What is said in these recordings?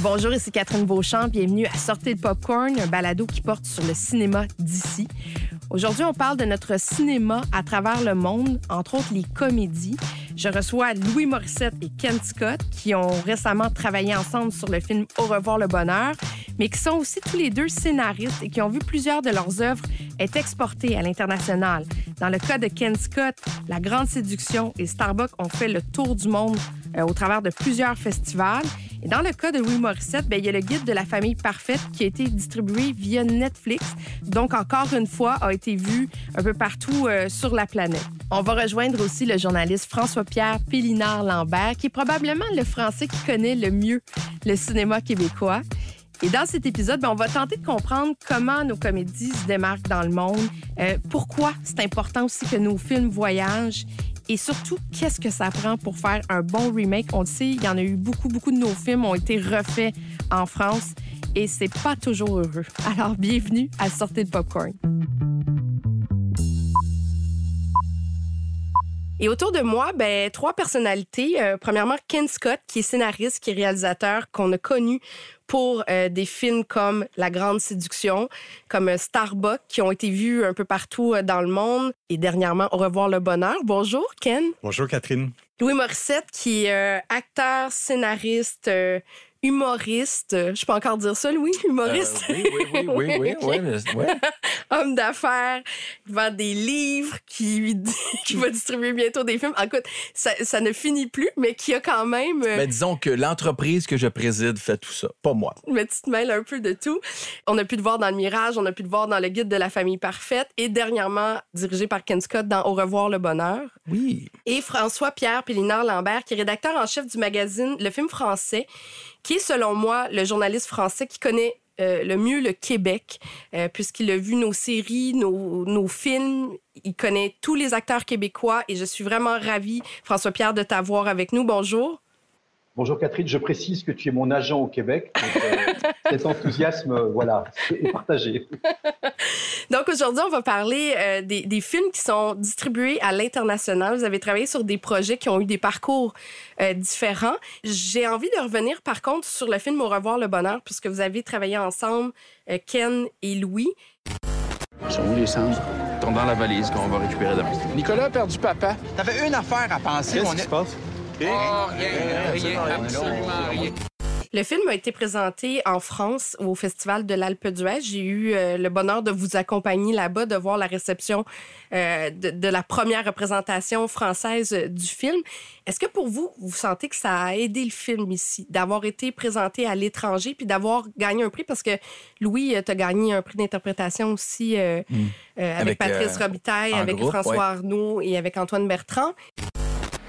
Bonjour, ici Catherine Beauchamp. Bienvenue à Sortez le Popcorn, un balado qui porte sur le cinéma d'ici. Aujourd'hui, on parle de notre cinéma à travers le monde, entre autres les comédies. Je reçois Louis Morissette et Ken Scott qui ont récemment travaillé ensemble sur le film Au revoir le bonheur, mais qui sont aussi tous les deux scénaristes et qui ont vu plusieurs de leurs œuvres être exportées à l'international. Dans le cas de Ken Scott, La Grande Séduction et Starbucks ont fait le tour du monde euh, au travers de plusieurs festivals. Et dans le cas de Louis Morissette, bien, il y a le guide de la famille parfaite qui a été distribué via Netflix. Donc, encore une fois, a été vu un peu partout euh, sur la planète. On va rejoindre aussi le journaliste François-Pierre Pélinard-Lambert, qui est probablement le Français qui connaît le mieux le cinéma québécois. Et dans cet épisode, ben, on va tenter de comprendre comment nos comédies se démarquent dans le monde, euh, pourquoi c'est important aussi que nos films voyagent et surtout, qu'est-ce que ça prend pour faire un bon remake? On le sait, il y en a eu beaucoup, beaucoup de nos films ont été refaits en France et c'est pas toujours heureux. Alors, bienvenue à Sortez de Popcorn. Et autour de moi, ben, trois personnalités. Euh, premièrement, Ken Scott, qui est scénariste, qui est réalisateur, qu'on a connu pour euh, des films comme La Grande Séduction, comme euh, Starbuck, qui ont été vus un peu partout euh, dans le monde. Et dernièrement, Au revoir le bonheur. Bonjour, Ken. Bonjour, Catherine. Louis Morissette, qui est acteur, scénariste, humoriste. Je peux encore dire ça, Louis? Humoriste? Euh, oui, oui, oui, oui, oui, oui, mais- ouais. Homme d'affaires, qui vend des livres, qui, qui va distribuer bientôt des films. Écoute, ça, ça ne finit plus, mais qui a quand même... euh, Ben, disons que l'entreprise que je préside fait tout ça, pas moi. mais tu te mêles un peu de tout. On a pu te voir dans Le Mirage, on a pu te voir dans Le Guide de la famille parfaite et dernièrement dirigé par Ken Scott dans Au revoir le bonheur. Oui. Et François-Pierre Pélinard-Lambert, qui est rédacteur en chef du magazine Le Film français, qui est selon moi le journaliste français qui connaît euh, le mieux le Québec, euh, puisqu'il a vu nos séries, nos, nos films. Il connaît tous les acteurs québécois et je suis vraiment ravie, François-Pierre, de t'avoir avec nous. Bonjour. Bonjour Catherine, je précise que tu es mon agent au Québec. Donc, euh, cet enthousiasme, euh, voilà, est partagé. Donc aujourd'hui, on va parler euh, des, des films qui sont distribués à l'international. Vous avez travaillé sur des projets qui ont eu des parcours euh, différents. J'ai envie de revenir par contre sur le film Au revoir le bonheur, puisque vous avez travaillé ensemble, euh, Ken et Louis. Sont où les cendres? Sont dans la valise qu'on va récupérer demain. Nicolas a perdu papa. T'avais une affaire à penser. Qu'est-ce qui se passe? Oh, rien, rien, absolument rien. Le film a été présenté en France au Festival de l'Alpe d'Huez. J'ai eu euh, le bonheur de vous accompagner là-bas, de voir la réception euh, de, de la première représentation française euh, du film. Est-ce que pour vous, vous sentez que ça a aidé le film ici, d'avoir été présenté à l'étranger puis d'avoir gagné un prix? Parce que Louis, tu as gagné un prix d'interprétation aussi euh, euh, avec, Avec, Patrice euh, Robitaille, avec groupe, François ouais. Arnaud et avec Antoine Bertrand.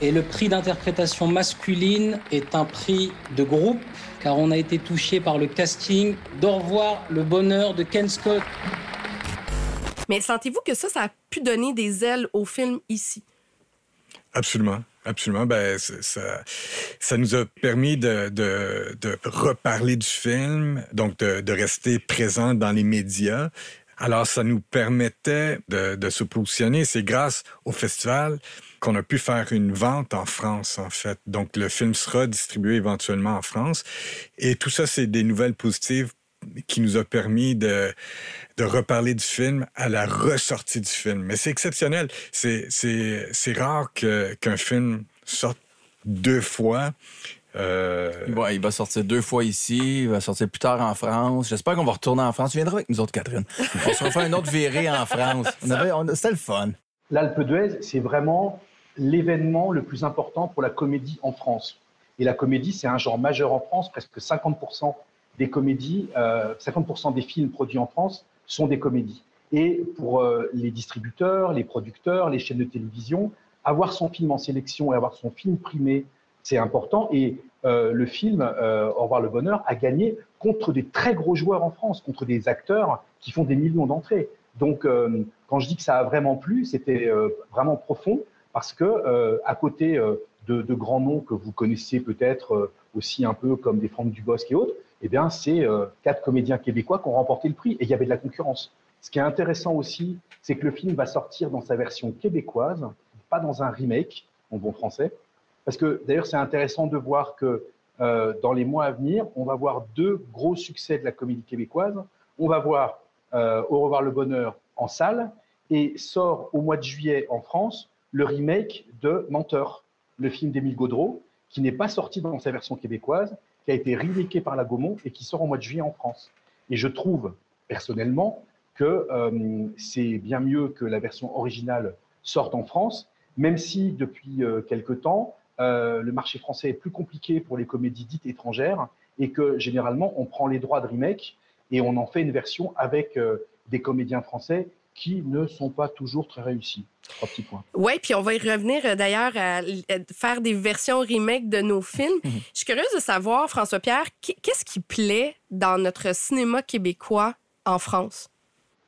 Et le prix d'interprétation masculine est un prix de groupe, car on a été touché par le casting d'Au revoir le bonheur de Ken Scott. Mais sentez-vous que ça, ça a pu donner des ailes au film ici? Absolument. Absolument. Ben, ça, ça nous a permis de, de, de reparler du film, donc de, de rester présent dans les médias. Alors, ça nous permettait de, de se positionner. C'est grâce au festival qu'on a pu faire une vente en France, en fait. Donc, le film sera distribué éventuellement en France. Et tout ça, c'est des nouvelles positives qui nous a permis de, de reparler du film à la ressortie du film. Mais c'est exceptionnel. C'est, c'est, c'est rare que, qu'un film sorte deux fois. Euh, Ouais, il va sortir deux fois ici, il va sortir plus tard en France. J'espère qu'on va retourner en France. Tu viendras avec nous autres, Catherine. On se refait un autre virée en France. On avait, on- c'était le fun. L'Alpe d'Huez, c'est vraiment l'événement le plus important pour la comédie en France. Et la comédie, c'est un genre majeur en France. Presque 50% des comédies, euh, 50% des films produits en France sont des comédies. Et pour euh, les distributeurs, les producteurs, les chaînes de télévision, avoir son film en sélection et avoir son film primé, c'est important. Et euh, le film euh, Au revoir le bonheur a gagné contre des très gros joueurs en France, contre des acteurs qui font des millions d'entrées. Donc, euh, quand je dis que ça a vraiment plu, c'était vraiment profond parce que euh, à côté euh, de, grands noms que vous connaissez peut-être euh, aussi un peu comme des Franck Dubosc et autres, eh bien, c'est quatre comédiens québécois qui ont remporté le prix et il y avait de la concurrence. Ce qui est intéressant aussi, c'est que le film va sortir dans sa version québécoise, pas dans un remake en bon français. Parce que d'ailleurs, c'est intéressant de voir que dans les mois à venir, on va voir deux gros succès de la comédie québécoise. On va voir Au revoir le bonheur en salle et sort au mois de juillet en France le remake de Menteur, le film d'Émile Gaudreau, qui n'est pas sorti dans sa version québécoise, qui a été remaké par la Gaumont et qui sort au mois de juillet en France. Et je trouve personnellement que euh, c'est bien mieux que la version originale sorte en France, même si depuis euh, quelque temps, euh, le marché français est plus compliqué pour les comédies dites étrangères et que généralement on prend les droits de remake et on en fait une version avec des comédiens français qui ne sont pas toujours très réussis. Trois petits points. Oui, puis on va y revenir euh, d'ailleurs à, à faire des versions remake de nos films. Je suis curieuse de savoir, François-Pierre, qu- qu'est-ce qui plaît dans notre cinéma québécois en France?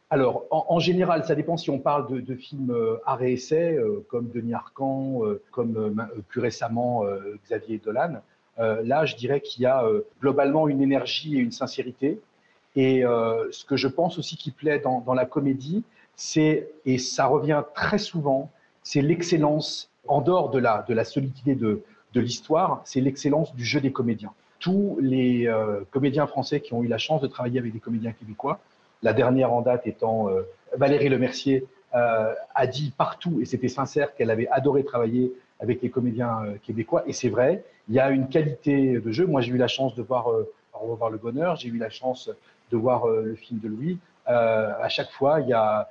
Alors, en, en général, ça dépend si on parle de, de films euh, art et essai, euh, comme Denis Arcand, euh, comme euh, euh, plus récemment euh, Xavier Dolan. Euh, là, je dirais qu'il y a euh, globalement une énergie et une sincérité. Et euh, ce que je pense aussi qui plaît dans, dans la comédie, c'est, et ça revient très souvent, c'est l'excellence, en dehors de la, solidité de, l'histoire, c'est l'excellence du jeu des comédiens. Tous les euh, comédiens français qui ont eu la chance de travailler avec des comédiens québécois, la dernière en date étant euh, Valérie Lemercier, euh, a dit partout, et c'était sincère, qu'elle avait adoré travailler avec les comédiens euh, québécois. Et c'est vrai, il y a une qualité de jeu. Moi, j'ai eu la chance de voir Au revoir le bonheur, j'ai eu la chance de voir le film de Louis. À chaque fois, il y a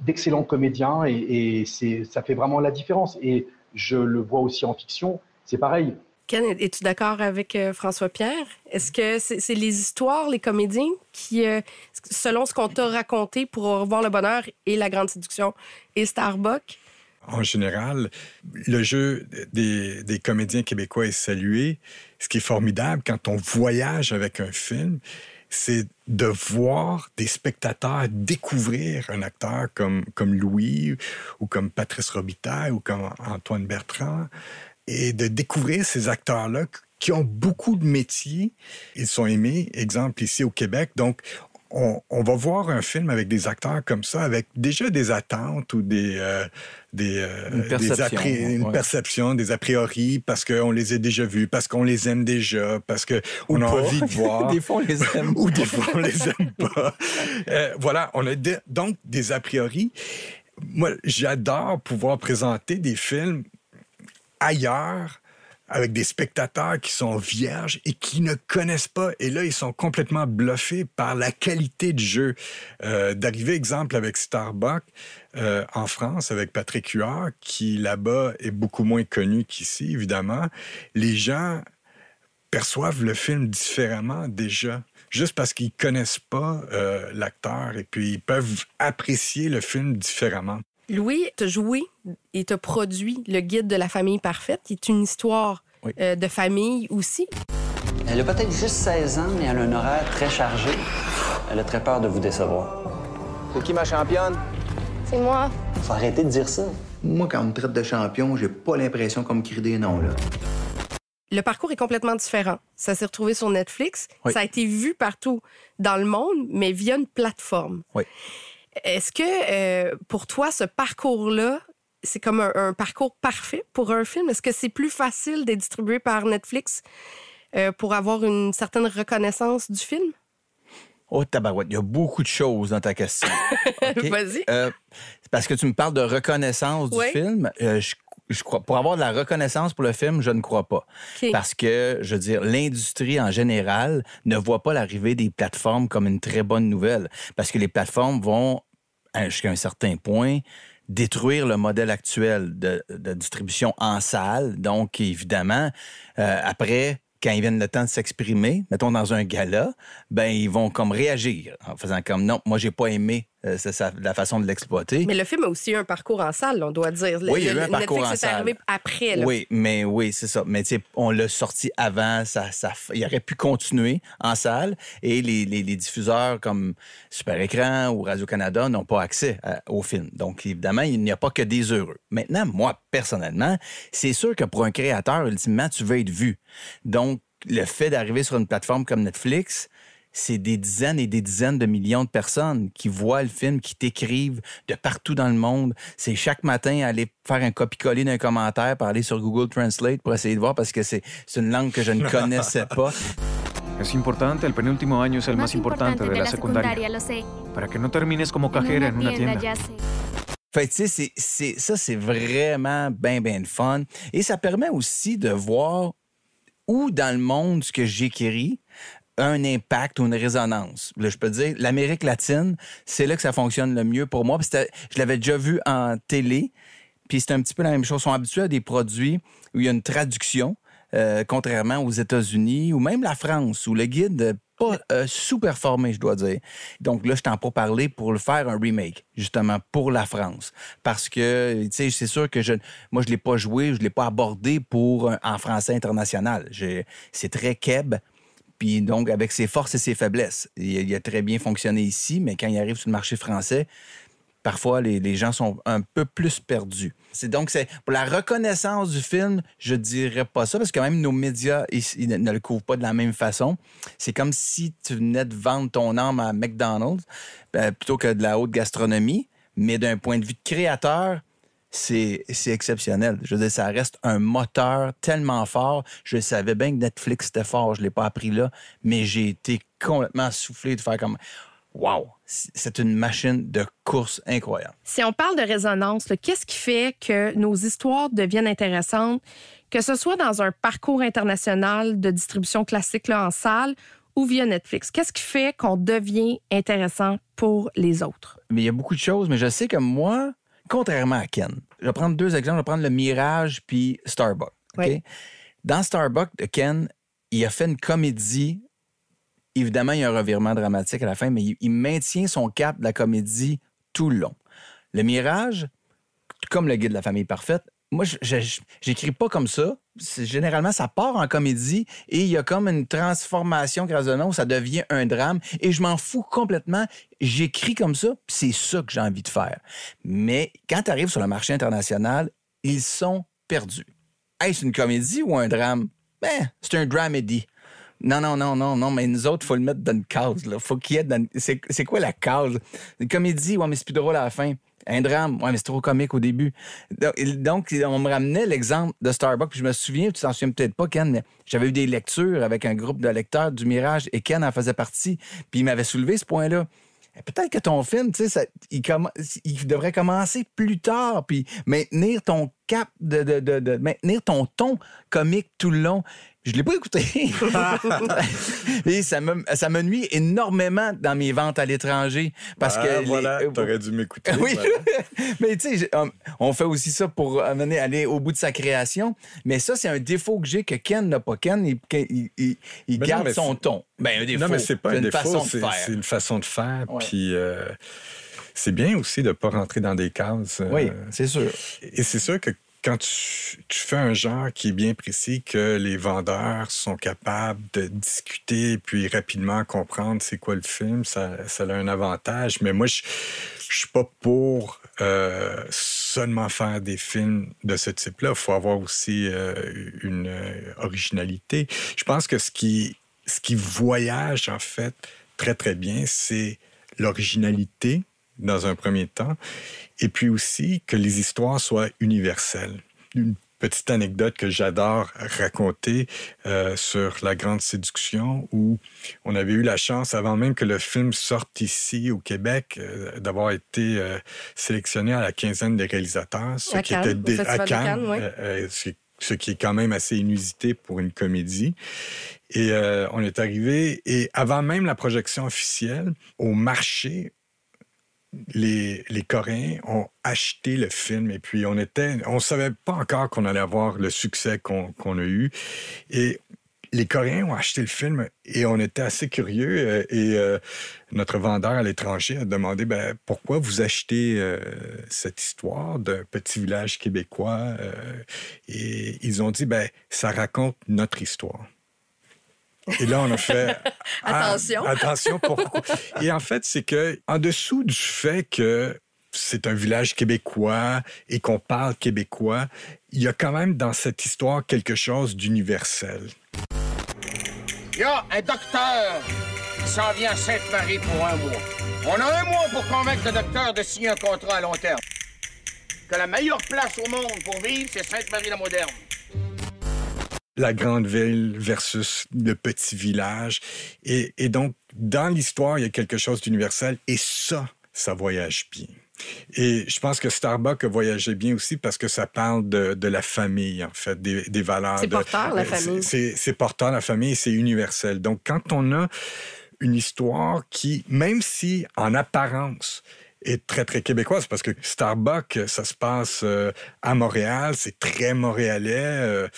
d'excellents comédiens et, et c'est, ça fait vraiment la différence. Et je le vois aussi en fiction, c'est pareil. Ken, es-tu d'accord avec euh, François-Pierre? Est-ce que c'est c'est les histoires, les comédiens qui, euh, selon ce qu'on t'a raconté pour Au revoir le bonheur et La Grande Séduction et Starbuck, En général, le jeu des, des comédiens québécois est salué. Ce qui est formidable quand on voyage avec un film, c'est de voir des spectateurs découvrir un acteur comme, comme Louis ou comme Patrice Robitaille ou comme Antoine Bertrand et de découvrir ces acteurs-là qui ont beaucoup de métiers. Ils sont aimés, exemple ici au Québec. Donc, on, on va voir un film avec des acteurs comme ça, avec déjà des attentes ou des, euh, des, euh, Une des perception, appré- une perception, des a priori, parce qu'on les a déjà vus, parce qu'on les aime déjà, parce qu'on a pas. envie de voir. Des fois, on les aime. ou des fois, on les aime pas. Euh, voilà, on a de- donc des a priori. Moi, j'adore pouvoir présenter des films ailleurs avec des spectateurs qui sont vierges et qui ne connaissent pas. Et là, ils sont complètement bluffés par la qualité de jeu. Euh, D'arriver, exemple, avec Starbuck euh, en France, avec Patrick Huard, qui là-bas est beaucoup moins connu qu'ici, évidemment. Les gens perçoivent le film différemment déjà, juste parce qu'ils connaissent pas euh, l'acteur et puis ils peuvent apprécier le film différemment. Louis t'a joué et t'a produit Le Guide de la famille parfaite, qui est une histoire Oui. euh, de famille aussi. Elle a peut-être juste 16 ans, mais elle a un horaire très chargé. Elle a très peur de vous décevoir. C'est qui ma championne? C'est moi. Faut arrêter de dire ça. Moi, quand on me traite de champion, j'ai pas l'impression qu'on me crie des noms, là. Le parcours est complètement différent. Ça s'est retrouvé sur Netflix. Oui. Ça a été vu partout dans le monde, mais via une plateforme. Oui. Est-ce que euh, pour toi, ce parcours-là, c'est comme un, un parcours parfait pour un film? Est-ce que c'est plus facile d'être distribué par Netflix euh, pour avoir une certaine reconnaissance du film? Oh, tabarouette, il y a beaucoup de choses dans ta question. Vas-y. Euh, parce que tu me parles de reconnaissance du film. Euh, je, je crois, pour avoir de la reconnaissance pour le film, je ne crois pas. Parce que, je veux dire, l'industrie en général ne voit pas l'arrivée des plateformes comme une très bonne nouvelle. Parce que les plateformes vont, jusqu'à un certain point, détruire le modèle actuel de, de distribution en salle. Donc, évidemment, euh, après, quand ils viennent le temps de s'exprimer, mettons dans un gala, ben ils vont comme réagir en faisant comme non, moi j'ai pas aimé Euh, la façon de l'exploiter. Mais le film a aussi eu un parcours en salle, on doit dire. Oui, il y a Le- eu un le- parcours Netflix en est salle. arrivé après. là. Oui, mais oui, c'est ça. Mais tu sais, on l'a sorti avant, ça, ça, il aurait pu continuer en salle et les, les- les diffuseurs comme Super Écran ou Radio-Canada n'ont pas accès à- au film. Donc, évidemment, il n'y a pas que des heureux. Maintenant, moi, personnellement, c'est sûr que pour un créateur, ultimement, tu veux être vu. Donc, le fait d'arriver sur une plateforme comme Netflix, c'est des dizaines et des dizaines de millions de personnes qui voient le film, qui t'écrivent de partout dans le monde. C'est chaque matin aller faire un copie-coller d'un commentaire, pour aller sur Google Translate pour essayer de voir parce que c'est c'est une langue que je ne connaissais pas. Es importante, el penúltimo año es el más importante de la secundaria. lo sé. Para que no termines como En cajera en una tienda. sé. Fait que, tu sais, c'est- c'est- ça, c'est vraiment bien, bien fun. Et ça permet aussi de voir où dans le monde ce que j'écris un impact ou une résonance. Là, je peux dire, l'Amérique latine, c'est là que ça fonctionne le mieux pour moi. Je l'avais déjà vu en télé, puis c'est un petit peu la même chose. Ils sont habitués à des produits où il y a une traduction, euh, contrairement aux États-Unis ou même la France, où le guide pas euh, sous-performé, je dois dire. Donc là, je t'en pour parler pour le faire un remake, justement, pour la France. Parce que, tu sais, c'est sûr que je, moi, je ne l'ai pas joué, je ne l'ai pas abordé pour un- en français international. C'est très keb. Puis donc, avec ses forces et ses faiblesses. Il, a très bien fonctionné ici, mais quand il arrive sur le marché français, parfois les, gens sont un peu plus perdus. C'est donc pour la reconnaissance du film, je dirais pas ça parce que même nos médias ils, ne, le couvrent pas de la même façon. C'est comme si tu venais de vendre ton âme à McDonald's ben, plutôt que de la haute gastronomie, mais d'un point de vue créateur, c'est exceptionnel. Je veux dire, ça reste un moteur tellement fort. Je savais bien que Netflix était fort, je l'ai pas appris là, mais j'ai été complètement soufflé de faire comme Wow, c'est une machine de course incroyable. Si on parle de résonance, qu'est-ce qui fait que nos histoires deviennent intéressantes, que ce soit dans un parcours international de distribution classique là, en salle ou via Netflix? Qu'est-ce qui fait qu'on devient intéressant pour les autres? Mais il y a beaucoup de choses, mais je sais que moi, contrairement à Ken, je vais prendre deux exemples. Je vais prendre le Mirage puis Starbucks. Oui. Dans Starbucks, de Ken, il a fait une comédie. Évidemment, il y a un revirement dramatique à la fin, mais il, il maintient son cap de la comédie tout le long. Le Mirage, comme le guide de la famille parfaite, moi, j'écris pas comme ça. Généralement, ça part en comédie et il y a comme une transformation grazonnante où ça devient un drame et je m'en fous complètement. J'écris comme ça, c'est ça que j'ai envie de faire. Mais quand tu arrives sur le marché international, ils sont perdus. Est-ce une comédie ou un drame? Ben, c'est un dramedy. Non, non, non, non, non, mais nous autres, il faut le mettre dans une case. Là. Faut qu'il y ait dans... c'est quoi la case? Une comédie, ouais, mais c'est plus drôle à la fin. Un drame, ouais, mais c'est trop comique au début. Donc, on me ramenait l'exemple de Starbucks, puis je me souviens, tu t'en souviens peut-être pas, Ken, j'avais eu des lectures avec un groupe de lecteurs du Mirage et Ken en faisait partie, puis il m'avait soulevé ce point-là. Eh, Peut-être que ton film, tu sais, il devrait commencer plus tard, puis maintenir ton cap, de, de- de- de- maintenir ton ton comique tout le long. Je l'ai pas écouté. Et ça me, ça me nuit énormément dans mes ventes à l'étranger. Parce Ah, que. les- voilà, t'aurais dû m'écouter. oui, voilà. mais tu sais, j'ai- on- fait aussi ça pour amener, aller au bout de sa création. Mais ça, c'est un défaut que j'ai que Ken n'a pas. Ken, il, Ben garde son ton. Ben, un défaut. Non, mais c'est pas un une défaut, façon de c'est faire. c'est une façon de faire. Ouais. Puis euh, c'est bien aussi de ne pas rentrer dans des cases. euh, Oui, c'est sûr. Et c'est sûr que quand tu, fais un genre qui est bien précis, que les vendeurs sont capables de discuter puis rapidement comprendre c'est quoi le film, ça, ça a un avantage. Mais moi, je je suis pas pour euh, seulement faire des films de ce type-là. Il faut avoir aussi euh, une euh, originalité. Je pense que ce qui, ce qui voyage, en fait, très, très bien, c'est l'originalité dans un premier temps, et puis aussi que les histoires soient universelles. Une petite anecdote que j'adore raconter euh, sur La Grande Séduction, où on avait eu la chance, avant même que le film sorte ici au Québec, euh, d'avoir été euh, sélectionné à la quinzaine des réalisateurs, ce À qui Cannes, était dé- à Cannes, Cannes, oui. ce- ce qui est quand même assez inusité pour une comédie. Et on est arrivé, et avant même la projection officielle, au marché, les, Coréens ont acheté le film. Et puis, on était, on savait pas encore qu'on allait avoir le succès qu'on a eu. Et les Coréens ont acheté le film et on était assez curieux. euh, et euh, notre vendeur à l'étranger a demandé ben, pourquoi vous achetez euh, cette histoire d'un petit village québécois. et ils ont dit ben, ça raconte notre histoire. Et là, on a fait. Ah, Attention. attention, pourquoi? Et en fait, c'est que, en dessous du fait que c'est un village québécois et qu'on parle québécois, il y a quand même dans cette histoire quelque chose d'universel. Il y a un docteur qui s'en vient à Sainte-Marie pour un mois. On a un mois pour convaincre le docteur de signer un contrat à long terme. Que la meilleure place au monde pour vivre, c'est Sainte-Marie-la-Moderne. La grande ville versus le petit village. Et, et donc, dans l'histoire, il y a quelque chose d'universel et ça, ça voyage bien. Et je pense que Starbucks voyagé bien aussi parce que ça parle de, de la famille, en fait, des, des valeurs. C'est de- porteur, la euh, famille. C'est c'est porteur, la famille, c'est universel. Donc, quand on a une histoire qui, même si en apparence, est très, très québécoise, parce que Starbucks, ça se passe euh, à Montréal, c'est très montréalais. euh,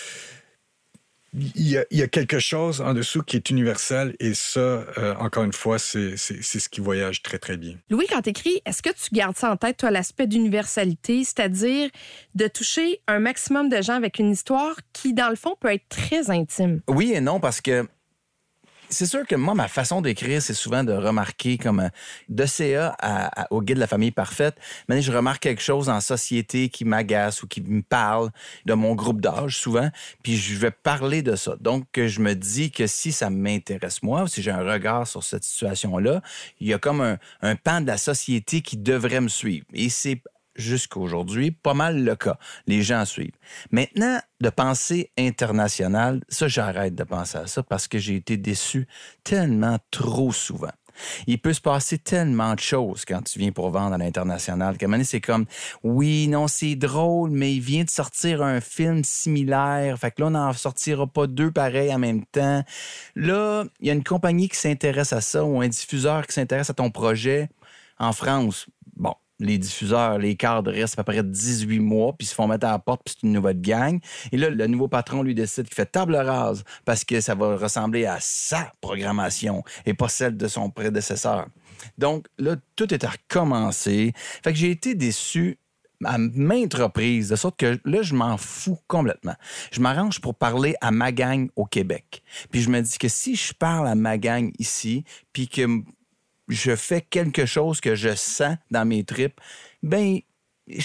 il y, a, il y a quelque chose en dessous qui est universel et ça, euh, encore une fois, c'est c'est- c'est ce qui voyage très, très bien. Louis, quand t'écris, est-ce que tu gardes ça en tête, toi, l'aspect d'universalité, c'est-à-dire de toucher un maximum de gens avec une histoire qui, dans le fond, peut être très intime? Oui et non, parce que c'est sûr que moi, ma façon d'écrire, c'est souvent de remarquer comme euh, de CA au guide de la famille parfaite. Mais je remarque quelque chose en société qui m'agace ou qui me parle de mon groupe d'âge souvent, puis je vais parler de ça. Donc, je me dis que si ça m'intéresse moi, si j'ai un regard sur cette situation-là, il y a comme un, un pan de la société qui devrait me suivre. Et c'est jusqu'à aujourd'hui pas mal le cas. Les gens suivent. Maintenant, de penser international, ça, j'arrête de penser à ça parce que j'ai été déçu tellement trop souvent. Il peut se passer tellement de choses quand tu viens pour vendre à l'international. qu'à un c'est comme, oui, non, c'est drôle, mais il vient de sortir un film similaire. Fait que là, on n'en sortira pas deux pareils en même temps. Là, il y a une compagnie qui s'intéresse à ça ou un diffuseur qui s'intéresse à ton projet en France. Bon, les diffuseurs, les cadres restent à peu près 18 mois, puis ils se font mettre à la porte, puis c'est une nouvelle gang. Et là, le nouveau patron lui décide qu'il fait table rase parce que ça va ressembler à sa programmation et pas celle de son prédécesseur. Donc là, tout est à recommencer. Fait que j'ai été déçu à maintes reprises, de sorte que là, je m'en fous complètement. Je m'arrange pour parler à ma gang au Québec. Puis je me dis que si je parle à ma gang ici, puis que je fais quelque chose que je sens dans mes tripes, ben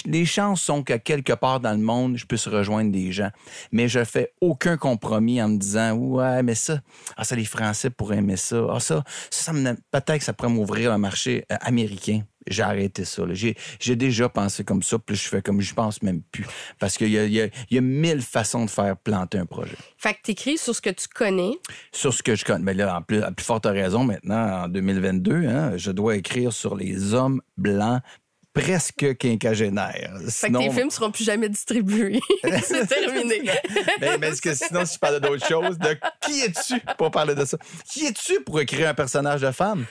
les chances sont que quelque part dans le monde, je puisse rejoindre des gens. Mais je fais aucun compromis en me disant ouais, mais ça, ah, ça les Français pourraient aimer ça. Ah, ça, ça, ça me- peut-être que ça pourrait m'ouvrir un marché euh, américain. J'ai arrêté ça. J'ai, déjà pensé comme ça, puis je fais comme je pense même plus. Parce qu'il y a, il y a- il y a mille façons de faire planter un projet. Fait que t'écris sur ce que tu connais. Sur ce que je connais. Mais là, en plus, à plus forte raison, maintenant, en 2022, hein, je dois écrire sur les hommes blancs presque quinquagénaires. Fait que tes films seront plus jamais distribués. c'est terminé. mais, mais est-ce que sinon, si tu parlais d'autre chose, de qui es-tu pour parler de ça? Qui es-tu pour écrire un personnage de femme?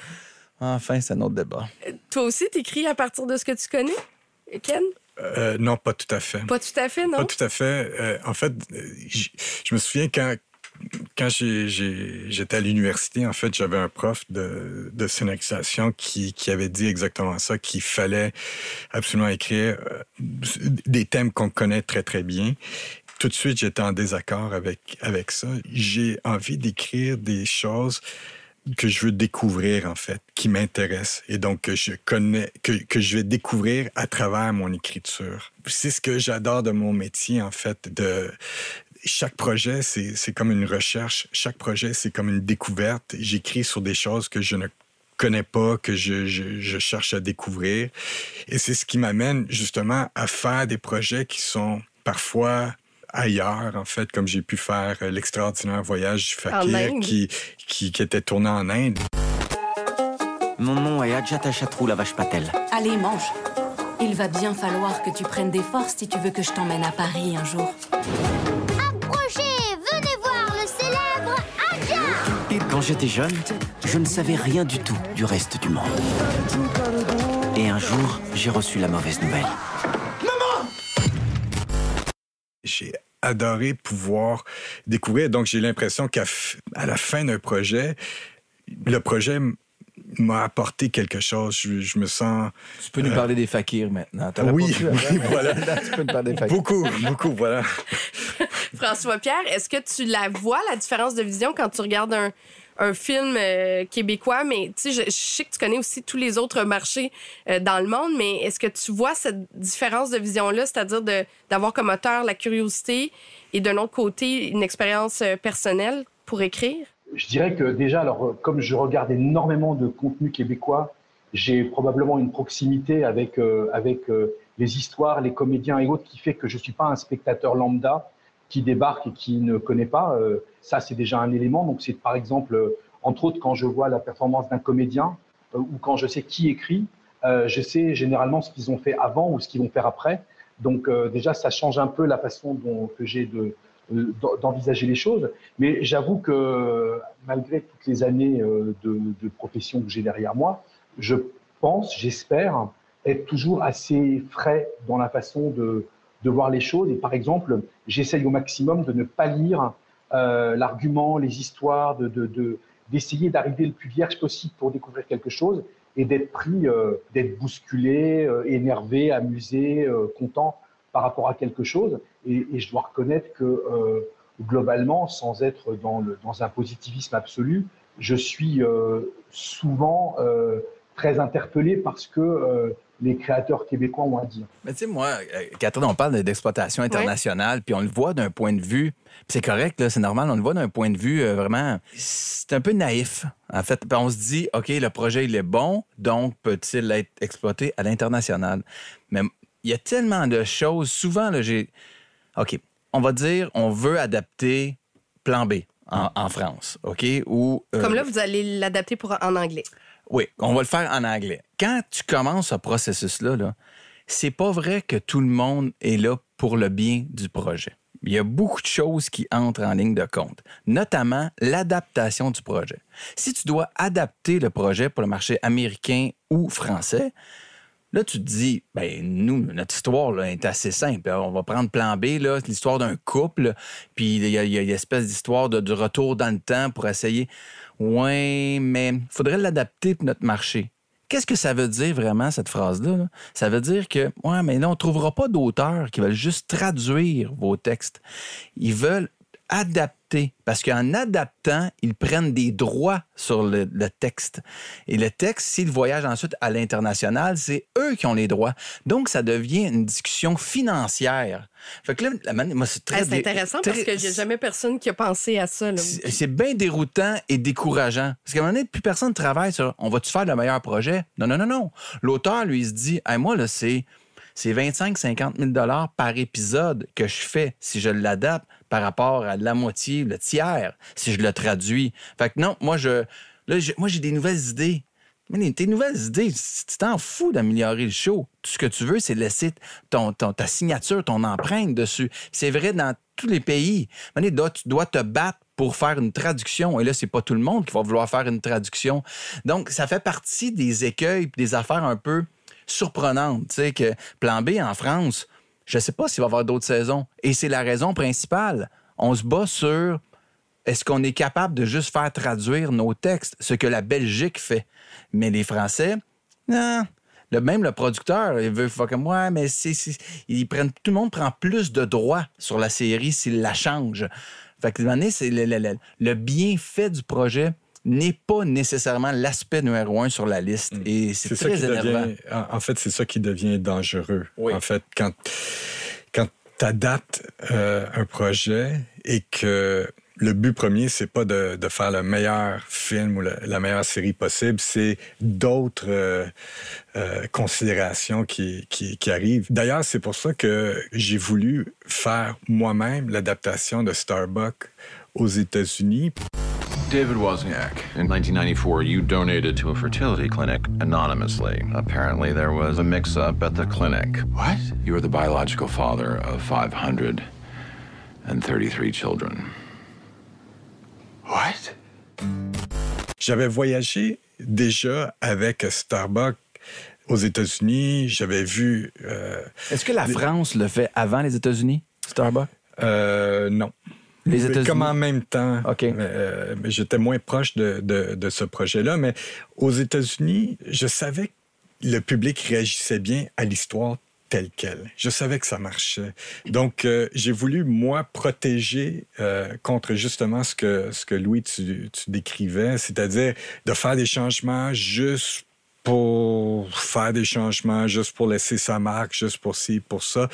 Enfin, c'est un autre débat. Toi aussi, t'écris à partir de ce que tu connais, Ken? Euh, non, pas tout à fait. Pas tout à fait, non? Pas tout à fait. Euh, en fait, euh, je me souviens quand, quand j'étais à l'université, en fait, j'avais un prof de, de scénarisation qui, qui avait dit exactement ça, qu'il fallait absolument écrire euh, des thèmes qu'on connaît très, très bien. Tout de suite, j'étais en désaccord avec, avec ça. J'ai envie d'écrire des choses que je veux découvrir, en fait, qui m'intéressent et donc que je connais, que, que je vais découvrir à travers mon écriture. C'est ce que j'adore de mon métier, en fait, de chaque projet, c'est c'est comme une recherche. Chaque projet, c'est comme une découverte. J'écris sur des choses que je ne connais pas, que je, je, je cherche à découvrir. Et c'est ce qui m'amène justement à faire des projets qui sont parfois ailleurs, en fait, comme j'ai pu faire euh, l'extraordinaire voyage du fakir qui, qui, qui était tourné en Inde. Mon nom est Adjata Chatrou, la vache Patel. Allez, mange. Il va bien falloir que tu prennes des forces si tu veux que je t'emmène à Paris un jour. Approchez, venez voir le célèbre Adja Quand j'étais jeune, je ne savais rien du tout du reste du monde. Et un jour, j'ai reçu la mauvaise nouvelle. J'ai adoré pouvoir découvrir. Donc, j'ai l'impression qu'à f- à la fin d'un projet, le projet m'a apporté quelque chose. Je, je me sens... Tu peux nous euh, parler des fakirs maintenant. Oui, pas pu avant. oui, voilà. tu peux nous parler des fakirs. Beaucoup, beaucoup, voilà. François Pierre, est-ce que tu la vois, la différence de vision, quand tu regardes un, un film euh, québécois? Mais tu sais, je, je sais que tu connais aussi tous les autres marchés euh, dans le monde, mais est-ce que tu vois cette différence de vision-là, c'est-à-dire de- d'avoir comme moteur la curiosité et d'un autre côté une expérience euh, personnelle pour écrire? Je dirais que déjà, alors, euh, comme je regarde énormément de contenu québécois, j'ai probablement une proximité avec, euh, avec euh, les histoires, les comédiens et autres qui fait que je ne suis pas un spectateur lambda qui débarque et qui ne connaît pas. Euh, ça, c'est déjà un élément. Donc, c'est par exemple, euh, entre autres, quand je vois la performance d'un comédien euh, ou quand je sais qui écrit, je sais généralement ce qu'ils ont fait avant ou ce qu'ils vont faire après. Donc, déjà, ça change un peu la façon dont, que j'ai de, d'envisager les choses. Mais j'avoue que malgré toutes les années euh, de, profession que j'ai derrière moi, je pense, j'espère, être toujours assez frais dans la façon de, de voir les choses. Et par exemple, j'essaye au maximum de ne pas lire euh, l'argument, les histoires, de, de, d'essayer d'arriver le plus vierge possible pour découvrir quelque chose et d'être pris, euh, d'être bousculé, euh, énervé, amusé, euh, content par rapport à quelque chose. Et, et je dois reconnaître que euh, globalement, sans être dans, le, dans un positivisme absolu, je suis euh, souvent euh, très interpellé parce que euh, les créateurs québécois ont à dire. Mais tu sais, moi, Catherine, on parle d'exploitation internationale, puis on le voit d'un point de vue, c'est correct, c'est normal, on le voit d'un point de vue euh, vraiment, c'est un peu naïf, en fait. Puis on se dit, OK, le projet, il est bon, donc peut-il être exploité à l'international? Mais il y a tellement de choses, souvent, là, j'ai... OK, on va dire, on veut adapter Plan B en, en France, OK? Ou, euh, Comme là, vous allez l'adapter pour en anglais. oui, on va le faire en anglais. Quand tu commences ce processus-là, là, c'est pas vrai que tout le monde est là pour le bien du projet. Il y a beaucoup de choses qui entrent en ligne de compte, notamment l'adaptation du projet. Si tu dois adapter le projet pour le marché américain ou français, Là, tu te dis, ben nous, notre histoire là, est assez simple. On va prendre plan B, l'histoire d'un couple, puis il y a, une espèce d'histoire de, de retour dans le temps pour essayer. Ouais, mais il faudrait l'adapter pour notre marché. Qu'est-ce que ça veut dire vraiment, cette phrase-là? là? Ça veut dire que, ouais, mais là, on ne trouvera pas d'auteurs qui veulent juste traduire vos textes. Ils veulent adapter, parce qu'en adaptant, ils prennent des droits sur le, le texte. Et le texte, s'il voyage ensuite à l'international, c'est eux qui ont les droits. Donc, ça devient une discussion financière. Fait que là, la man- moi, c'est très... Hey, c'est intéressant très- parce que j'ai jamais personne qui a pensé à ça. c'est bien déroutant et décourageant. Parce qu'à un moment donné, plus personne ne travaille sur on va-tu faire le meilleur projet? Non, non, non, non. L'auteur, lui, il se dit Hey, moi, là, c'est. C'est 25-50 000 dollars par épisode que je fais si je l'adapte par rapport à la moitié, le tiers, si je le traduis. Fait que non, moi, je, là, je- moi, j'ai des nouvelles idées. Mais tes nouvelles idées, tu t'en fous d'améliorer le show. Tout ce que tu veux, c'est laisser ton, ton- ta signature, ton empreinte dessus. C'est vrai dans tous les pays. Dois- tu dois te battre pour faire une traduction. Et là, c'est pas tout le monde qui va vouloir faire une traduction. Donc, ça fait partie des écueils des affaires un peu surprenantes. Tu sais, que Plan B en France, je sais pas s'il va y avoir d'autres saisons. Et c'est la raison principale. On se bat sur est-ce qu'on est capable de juste faire traduire nos textes, ce que la Belgique fait. Mais les Français, non. Le, même le producteur, il veut faire comme ouais, mais ils prennent, tout le monde prend plus de droits sur la série s'il la change. Fait que, c'est le, le- le- le bienfait du projet n'est pas nécessairement l'aspect numéro un sur la liste. Et c'est, très qui énervant. devient, en, fait, c'est ça qui devient dangereux. Oui. En fait, quand, quand tu adaptes un projet et que le but premier, c'est pas de, de faire le meilleur film ou la, la meilleure série possible, c'est d'autres euh, euh, considérations qui, qui, qui arrivent. D'ailleurs, c'est pour ça que j'ai voulu faire moi-même l'adaptation de Starbucks aux États-Unis. David Wozniak, in 1994, you donated to a fertility clinic anonymously. Apparently, there was a mix up at the clinic. What? You were the biological father of 533 children. What? J'avais voyagé déjà avec Starbucks aux États-Unis. J'avais vu. euh, Est-ce que la des- France le fait avant les États-Unis, Starbucks? Euh, non. Les États-Unis? Comme en même temps. OK. Euh, j'étais moins proche de, de- de ce projet-là. Mais aux États-Unis, je savais que le public réagissait bien à l'histoire telle qu'elle. Je savais que ça marchait. Donc, euh, j'ai voulu, moi, protéger euh, contre justement ce que, ce que Louis, tu, tu décrivais, c'est-à-dire de faire des changements juste pour faire des changements, juste pour laisser sa marque, juste pour ci, pour ça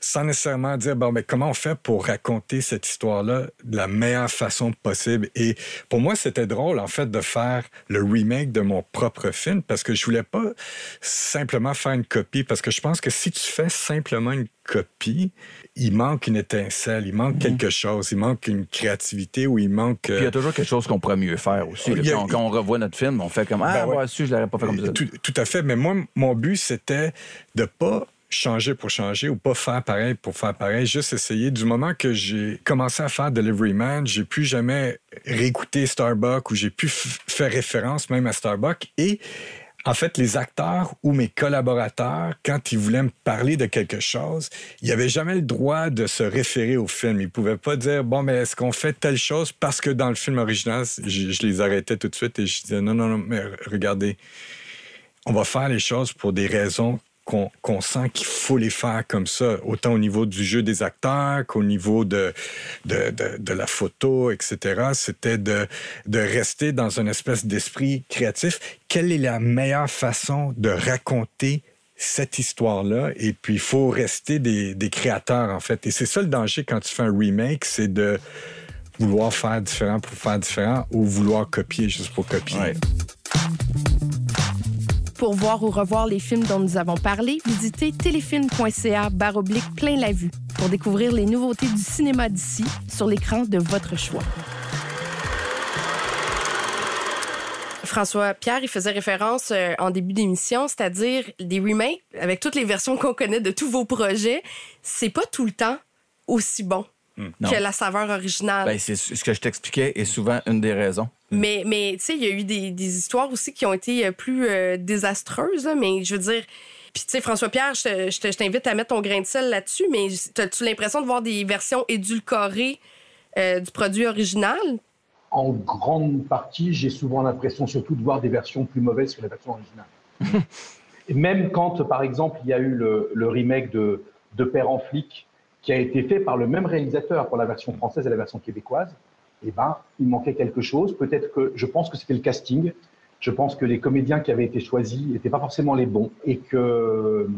sans nécessairement dire bon mais comment on fait pour raconter cette histoire-là de la meilleure façon possible? Et pour moi c'était drôle en fait de faire le remake de mon propre film parce que je voulais pas simplement faire une copie parce que je pense que si tu fais simplement une copie il manque une étincelle il manque quelque chose il manque une créativité ou il manque Puis il y a toujours quelque chose qu'on pourrait mieux faire aussi. là. A- Quand, on revoit notre film, on fait comme Ah, Ben ouais. ouais, je l'aurais pas fait comme ça. Tout, tout à fait. Mais moi, mon but, c'était de pas changer pour changer ou pas faire pareil pour faire pareil, juste essayer. Du moment que j'ai commencé à faire Delivery Man, j'ai plus jamais réécouté Starbucks ou j'ai pu faire référence même à Starbucks. Et en fait, les acteurs ou mes collaborateurs, quand ils voulaient me parler de quelque chose, ils n'avaient jamais le droit de se référer au film. Ils pouvaient pas dire, bon, mais est-ce qu'on fait telle chose? Parce que dans le film original, je les arrêtais tout de suite et je disais, non, non, non, mais regardez, on va faire les choses pour des raisons qu'on sent qu'il faut les faire comme ça, autant au niveau du jeu des acteurs qu'au niveau de, de, la photo, etc. C'était de, de rester dans une espèce d'esprit créatif. Quelle est la meilleure façon de raconter cette histoire-là? Et puis, il faut rester des créateurs, en fait. Et c'est ça le danger quand tu fais un remake, c'est de vouloir faire différent pour faire différent ou vouloir copier juste pour copier. Pour voir ou revoir les films dont nous avons parlé, visitez téléfilm.ca baroblique plein la vue pour découvrir les nouveautés du cinéma d'ici sur l'écran de votre choix. François Pierre, il faisait référence euh, en début d'émission, c'est-à-dire des remakes avec toutes les versions qu'on connaît de tous vos projets, c'est pas tout le temps aussi bon Non. que la saveur originale. Ben, c'est ce que je t'expliquais est souvent une des raisons. Mais, mais tu sais, il y a eu des, des histoires aussi qui ont été euh, plus euh, désastreuses, là, mais je veux dire. Puis, tu sais, François-Pierre, je te- je te- je t'invite à mettre ton grain de sel là-dessus, mais as-tu l'impression de voir des versions édulcorées euh, du produit original? En grande partie, j'ai souvent l'impression surtout de voir des versions plus mauvaises que la version originale. Et même quand, par exemple, il y a eu le, le remake de, de Père en flic qui a été fait par le même réalisateur pour la version française et la version québécoise, eh ben, il manquait quelque chose. Peut-être que je pense que c'était le casting. Je pense que les comédiens qui avaient été choisis n'étaient pas forcément les bons et que euh,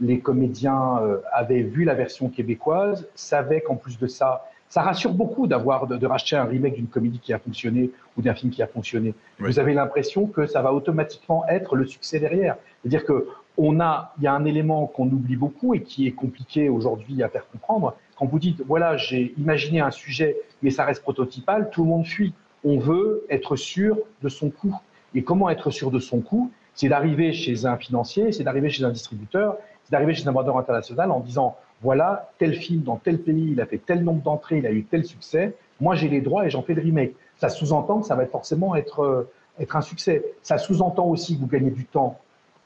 les comédiens euh, avaient vu la version québécoise, savaient qu'en plus de ça, ça rassure beaucoup d'avoir de, de racheter un remake d'une comédie qui a fonctionné ou d'un film qui a fonctionné. Vous avez l'impression que ça va automatiquement être le succès derrière. C'est-à-dire que on a, il y a un élément qu'on oublie beaucoup et qui est compliqué aujourd'hui à faire comprendre. Quand vous dites, voilà, j'ai imaginé un sujet, mais ça reste prototypal, tout le monde fuit. On veut être sûr de son coût. Et comment être sûr de son coût? C'est d'arriver chez un financier, c'est d'arriver chez un distributeur, c'est d'arriver chez un vendeur international en disant, voilà, tel film dans tel pays, il a fait tel nombre d'entrées, il a eu tel succès, moi j'ai les droits et j'en fais le remake. Ça sous-entend que ça va forcément être, euh, être un succès. Ça sous-entend aussi que vous gagnez du temps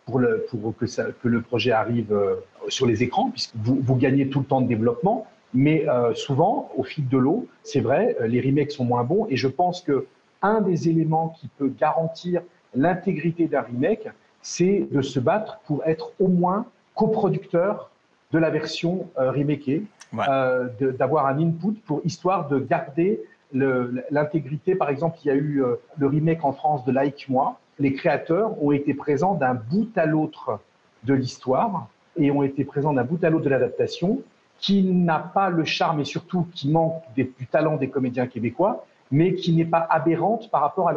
pour, le, pour que, ça- que le projet arrive euh, sur les écrans, puisque vous, vous gagnez tout le temps de développement. Mais euh, souvent, au fil de l'eau, c'est vrai, euh, les remakes sont moins bons. Et je pense que un des éléments qui peut garantir l'intégrité d'un remake, c'est de se battre pour être au moins coproducteur de la version euh, remakée, euh, d'avoir un input pour histoire de garder l'intégrité. Par exemple, il y a eu le remake en France de Like Moi. Les créateurs ont été présents d'un bout à l'autre de l'histoire et ont été présents d'un bout à l'autre de l'adaptation, qui n'a pas le charme et surtout qui manque des- du talent des comédiens québécois, mais qui n'est pas aberrante par rapport à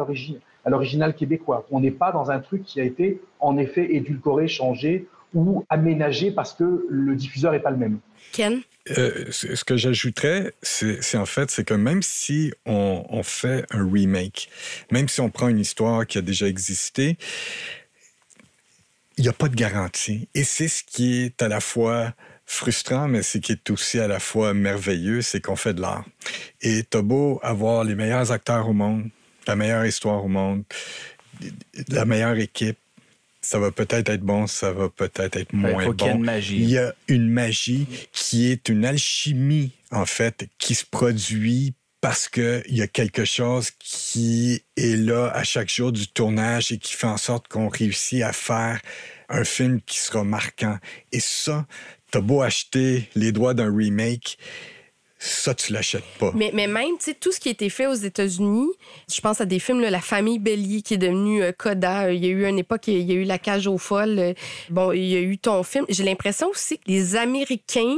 l'original québécois. On n'est pas dans un truc qui a été en effet édulcoré, changé ou aménagé parce que le diffuseur n'est pas le même. Ken? Euh, ce que j'ajouterais, c'est c'est en fait, c'est que même si on, on fait un remake, même si on prend une histoire qui a déjà existé, il n'y a pas de garantie. Et c'est ce qui est à la fois frustrant, mais ce qui est aussi à la fois merveilleux, c'est qu'on fait de l'art. Et t'as beau avoir les meilleurs acteurs au monde, la meilleure histoire au monde, la meilleure équipe, ça va peut-être être bon, ça va peut-être être moins faut qu'il y bon. une magie. Il y a une magie qui est une alchimie, en fait, qui se produit parce qu'il y a quelque chose qui est là à chaque jour du tournage et qui fait en sorte qu'on réussit à faire un film qui sera marquant. Et ça, t'as beau acheter les droits d'un remake, ça, tu l'achètes pas. Mais, même, tu sais, tout ce qui a été fait aux États-Unis, je pense à des films, là, La famille Bélier qui est devenue euh, Coda. Il y a eu une époque, il y a eu La cage aux folles. Bon, il y a eu ton film. J'ai l'impression aussi que les Américains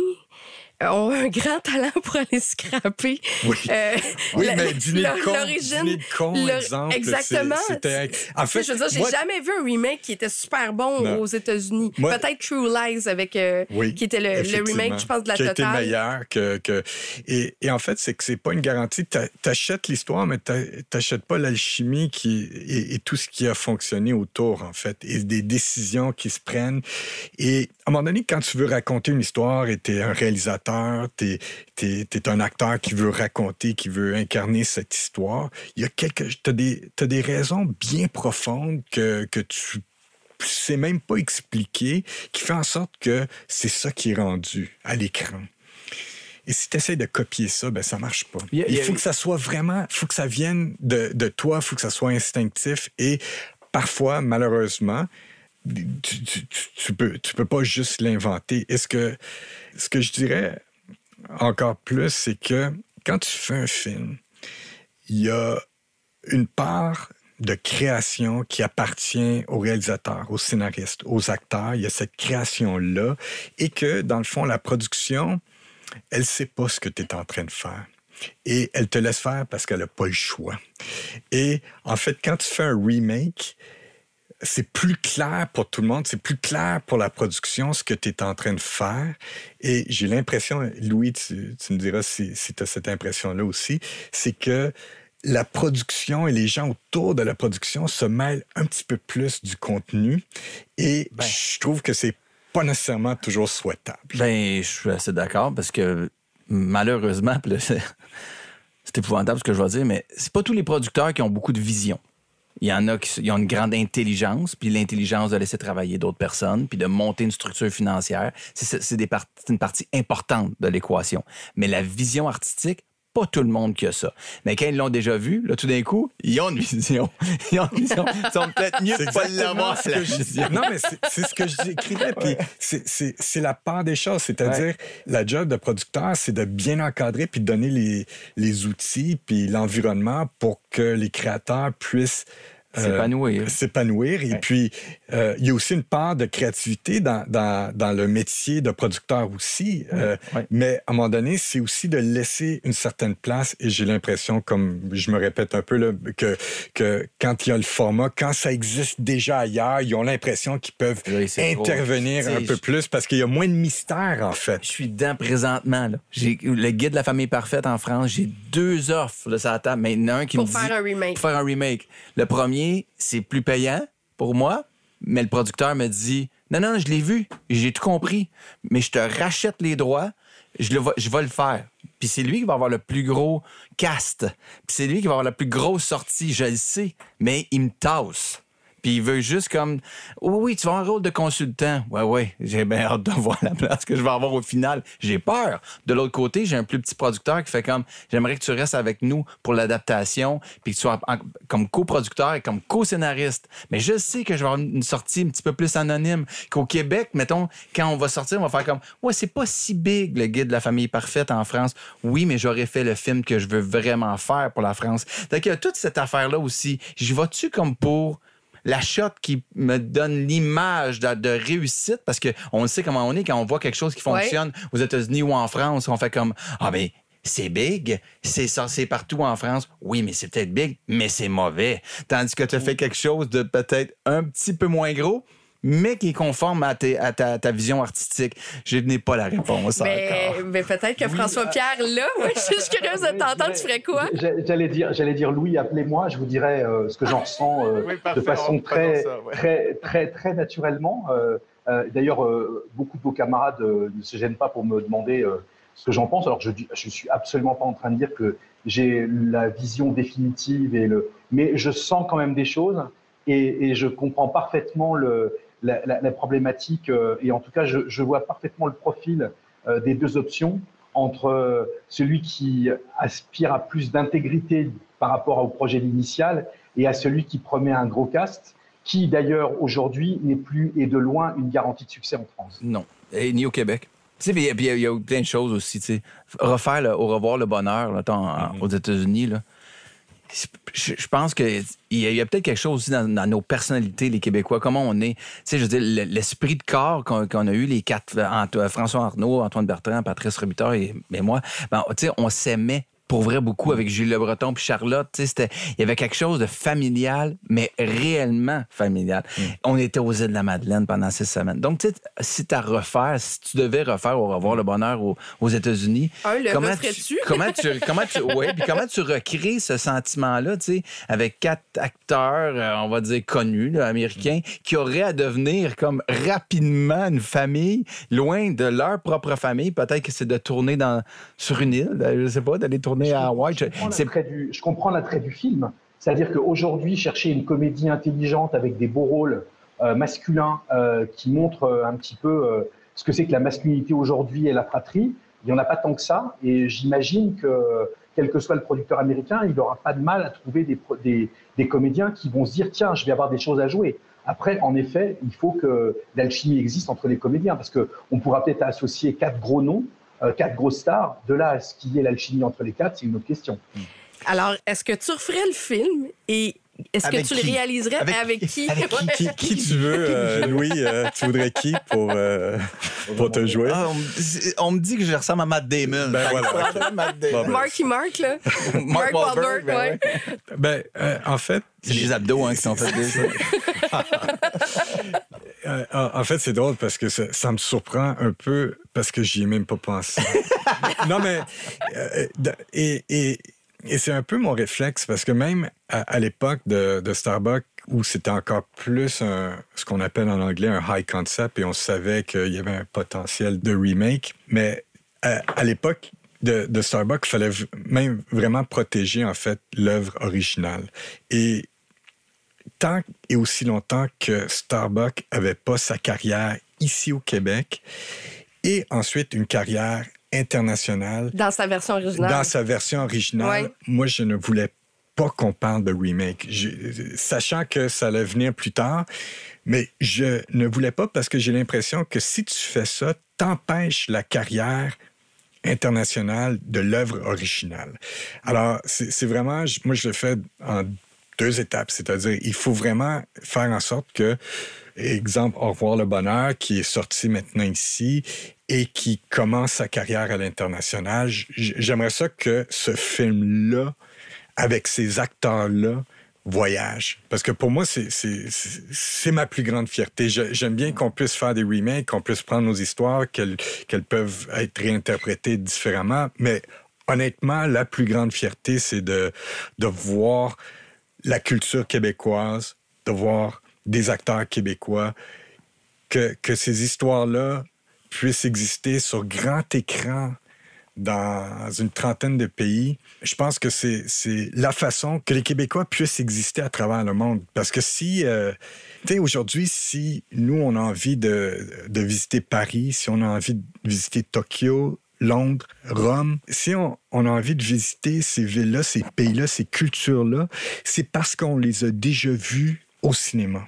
ont un grand talent pour aller scraper. Oui. euh, Oui, la- mais Dîner de con, l'origine. De con, leur- exemple, c'est- Exactement. c'était- en fait, je veux dire, j'ai moi- jamais vu un remake qui était super bon Non. aux États-Unis. Moi- Peut-être True Lies avec euh, Oui, qui était le, remake, je pense, de la qui a été totale. meilleur que, que- Et, et en fait, c'est que c'est pas une garantie. T'a- T'achètes l'histoire, mais t'a- t'achètes pas l'alchimie qui et, et tout ce qui a fonctionné autour, en fait, et des décisions qui se prennent. Et à un moment donné, quand tu veux raconter une histoire et t'es un réalisateur, t'es es, un acteur qui veut raconter, qui veut incarner cette histoire, il y a quelque... T'as des, t'as des raisons bien profondes que, que tu sais même pas expliquer, qui fait en sorte que c'est ça qui est rendu à l'écran. Et si tu essaies de copier ça, ben ça marche pas. Il faut que ça soit vraiment, il faut que ça vienne de, de toi, il faut que ça soit instinctif. Et parfois, malheureusement, tu, tu, tu- tu peux, tu peux pas juste l'inventer. Et ce que, ce que je dirais encore plus, c'est que quand tu fais un film, il y a une part de création qui appartient aux réalisateurs, aux scénaristes, aux acteurs. Il y a cette création-là. Et que, dans le fond, la production, elle sait pas ce que tu es en train de faire. Et elle te laisse faire parce qu'elle n'a pas le choix. Et en fait, quand tu fais un remake, c'est plus clair pour tout le monde, c'est plus clair pour la production ce que tu es en train de faire. Et j'ai l'impression, Louis, tu, tu me diras si, si tu as cette impression-là aussi, c'est que la production et les gens autour de la production se mêlent un petit peu plus du contenu. Et je trouve que c'est pas nécessairement toujours souhaitable. Ben, je suis assez d'accord parce que malheureusement, c'est épouvantable ce que je vais dire, mais c'est pas tous les producteurs qui ont beaucoup de vision. Il y en a qui ont une grande intelligence, puis l'intelligence de laisser travailler d'autres personnes, puis de monter une structure financière. C'est une partie importante de l'équation. Mais la vision artistique, pas tout le monde qui a ça. Mais quand ils l'ont déjà vu, là, tout d'un coup, ils ont une vision. Ils ont une vision. Ils sont peut-être mieux C'est de pas l'avoir, ce la je vision. Non, mais c'est- ce que j'écrivais. Puis c'est- c'est c'est la part des choses. C'est-à-dire, la job de producteur, c'est de bien encadrer puis de donner les, les outils puis l'environnement pour que les créateurs puissent euh, S'épanouir. s'épanouir. Et puis, euh, il y a aussi une part de créativité dans, dans, dans le métier de producteur aussi. Euh, Mais à un moment donné, c'est aussi de laisser une certaine place. Et j'ai l'impression, comme je me répète un peu, là, que, que quand il y a le format, quand ça existe déjà ailleurs, ils ont l'impression qu'ils peuvent intervenir un peu je- plus parce qu'il y a moins de mystère, en fait. Je suis dedans présentement. Là. J'ai le guide de la famille parfaite en France. J'ai deux offres de sa table. Mais il y en a un qui Pour me dit faire un remake. pour faire un remake. Le premier, c'est plus payant pour moi, mais le producteur me dit non non, je l'ai vu, j'ai tout compris, mais je te rachète les droits, je le je vais le faire. Puis c'est lui qui va avoir le plus gros cast. Puis c'est lui qui va avoir la plus grosse sortie, je le sais, mais il me tasse. Puis il veut juste comme Oui, oui, tu vas un rôle de consultant. Ouais, ouais. J'ai bien hâte de voir la place que je vais avoir au final. J'ai peur. De l'autre côté, j'ai un plus petit producteur qui fait comme J'aimerais que tu restes avec nous pour l'adaptation, puis que tu sois comme coproducteur et comme co-scénariste. Mais je sais que je vais avoir une sortie un petit peu plus anonyme qu'au Québec. Mettons, quand on va sortir, on va faire comme Ouais, c'est pas si big le guide de la famille parfaite en France. Oui, mais j'aurais fait le film que je veux vraiment faire pour la France. Donc, il y a toute cette affaire-là aussi. J'y vas-tu comme pour la shot qui me donne l'image de, de réussite parce que on le sait comment on est quand on voit quelque chose qui Ouais. fonctionne aux États-Unis ou en France, on fait comme ah ben c'est big, c'est ça, c'est partout en France. Oui, mais c'est peut-être big, mais c'est mauvais. Tandis que tu as fait quelque chose de peut-être un petit peu moins gros, mais qui est conforme à, tes- à ta, ta vision artistique. Je n'ai pas la réponse Mais, encore. mais peut-être que François Pierre, là, je suis juste curieuse de t'entendre, tu ferais quoi? J'a- J'allais dire, j'allais dire Louis, appelez-moi, je vous dirai euh, ce que j'en ressens euh, Oui, parfait, de façon on très, présente ça, ouais. très, très, très naturellement. Euh, euh, D'ailleurs, euh, beaucoup de vos camarades euh, ne se gênent pas pour me demander euh, ce que j'en pense. Alors, je je suis absolument pas en train de dire que j'ai la vision définitive et le, mais je sens quand même des choses. Et, et je comprends parfaitement le, la, la, la problématique, euh, et en tout cas, je, je vois parfaitement le profil euh, des deux options entre euh, celui qui aspire à plus d'intégrité par rapport au projet initial et à celui qui promet un gros cast, qui d'ailleurs aujourd'hui n'est plus et de loin une garantie de succès en France. Non. Et ni au Québec. Tu sais, il y, a- il y a plein de choses aussi. Tu sais. Refaire le- au revoir le bonheur là, en- aux États-Unis. Je, pense qu'il y a, a peut-être quelque chose aussi dans, nos personnalités, les Québécois, comment on est. Tu sais, je veux dire, le- l'esprit de corps qu'on a eu, les quatre, Ant- François Arnaud, Antoine Bertrand, Patrice Robitaille et, et moi, ben, tu sais, on s'aimait pour vrai beaucoup avec Jules Le Breton puis Charlotte. Tu sais, c'était- il y avait quelque chose de familial, mais réellement familial. On était aux îles de la Madeleine pendant six semaines. Donc, tu sais, si tu à refaire, si tu devais refaire au revoir le bonheur aux, aux États-Unis, Un, le comment tu, comment tu, comment tu, ouais, puis comment tu recrées ce sentiment-là, tu sais, avec quatre acteurs, euh, on va dire connus, là, américains, qui auraient à devenir comme rapidement une famille, loin de leur propre famille. Peut-être que c'est de tourner dans, sur une île, je sais pas, d'aller tourner à Hawaï. Je- comprends l'attrait du- je comprends l'attrait du film. C'est-à-dire qu'aujourd'hui, chercher une comédie intelligente avec des beaux rôles euh, masculins euh, qui montrent euh, un petit peu euh, ce que c'est que la masculinité aujourd'hui et la fratrie, il n'y en a pas tant que ça. Et j'imagine que, quel que soit le producteur américain, il n'aura pas de mal à trouver des, des, des comédiens qui vont se dire tiens, je vais avoir des choses à jouer. Après, en effet, il faut que l'alchimie existe entre les comédiens parce qu'on pourra peut-être associer quatre gros noms, quatre grosses stars. De là à ce qu'il y ait l'alchimie entre les quatre, c'est une autre question. Alors, est-ce que tu referais le film et est-ce que tu le réaliserais? Avec- avec, qui? Qui, qui? Tu veux, euh, Louis? euh, tu voudrais qui pour, euh, pour te jouer? Ah, on, me- on me dit que je ressemble à Matt Damon. Ben Fait voilà. Matt Damon. Ben. Marky Mark, là. Mark Wahlberg, ben ouais. Ben, euh, en fait. C'est les abdos hein, qui sont. Euh, en fait, c'est drôle parce que ça, ça me surprend un peu parce que j'y ai même pas pensé. non, mais. euh, et et, et c'est un peu mon réflexe parce que même à, l'époque de, Starbucks, où c'était encore plus ce qu'on appelle en anglais un high concept et on savait qu'il y avait un potentiel de remake, mais à, l'époque, de, Starbucks, il fallait même vraiment protéger en fait l'œuvre originale. Et tant et aussi longtemps que Starbucks avait pas sa carrière ici au Québec et ensuite une carrière Dans sa version originale. dans sa version originale, Ouais. moi, je ne voulais pas qu'on parle de remake, Je- sachant que ça allait venir plus tard. Mais je ne voulais pas parce que j'ai l'impression que si tu fais ça, t'empêches la carrière internationale de l'œuvre originale. Alors, c'est vraiment, moi, je le fais en deux étapes, c'est-à-dire, il faut vraiment faire en sorte que, exemple, Au revoir le bonheur, qui est sorti maintenant ici et qui commence sa carrière à l'international, j'aimerais ça que ce film-là, avec ces acteurs-là, voyage. Parce que pour moi, c'est- ma plus grande fierté. J'aime bien qu'on puisse faire des remakes, qu'on puisse prendre nos histoires, qu'elles peuvent être réinterprétées différemment. Mais honnêtement, la plus grande fierté, c'est de voir la culture québécoise, de voir des acteurs québécois, que, que ces histoires-là puissent exister sur grand écran dans une trentaine de pays. Je pense que c'est la façon que les Québécois puissent exister à travers le monde. Parce que si, euh, tu sais, aujourd'hui, si nous, on a envie de, de visiter Paris, si on a envie de visiter Tokyo, Londres, Rome, si on, on a envie de visiter ces villes-là, ces pays-là, ces cultures-là, c'est parce qu'on les a déjà vus au cinéma.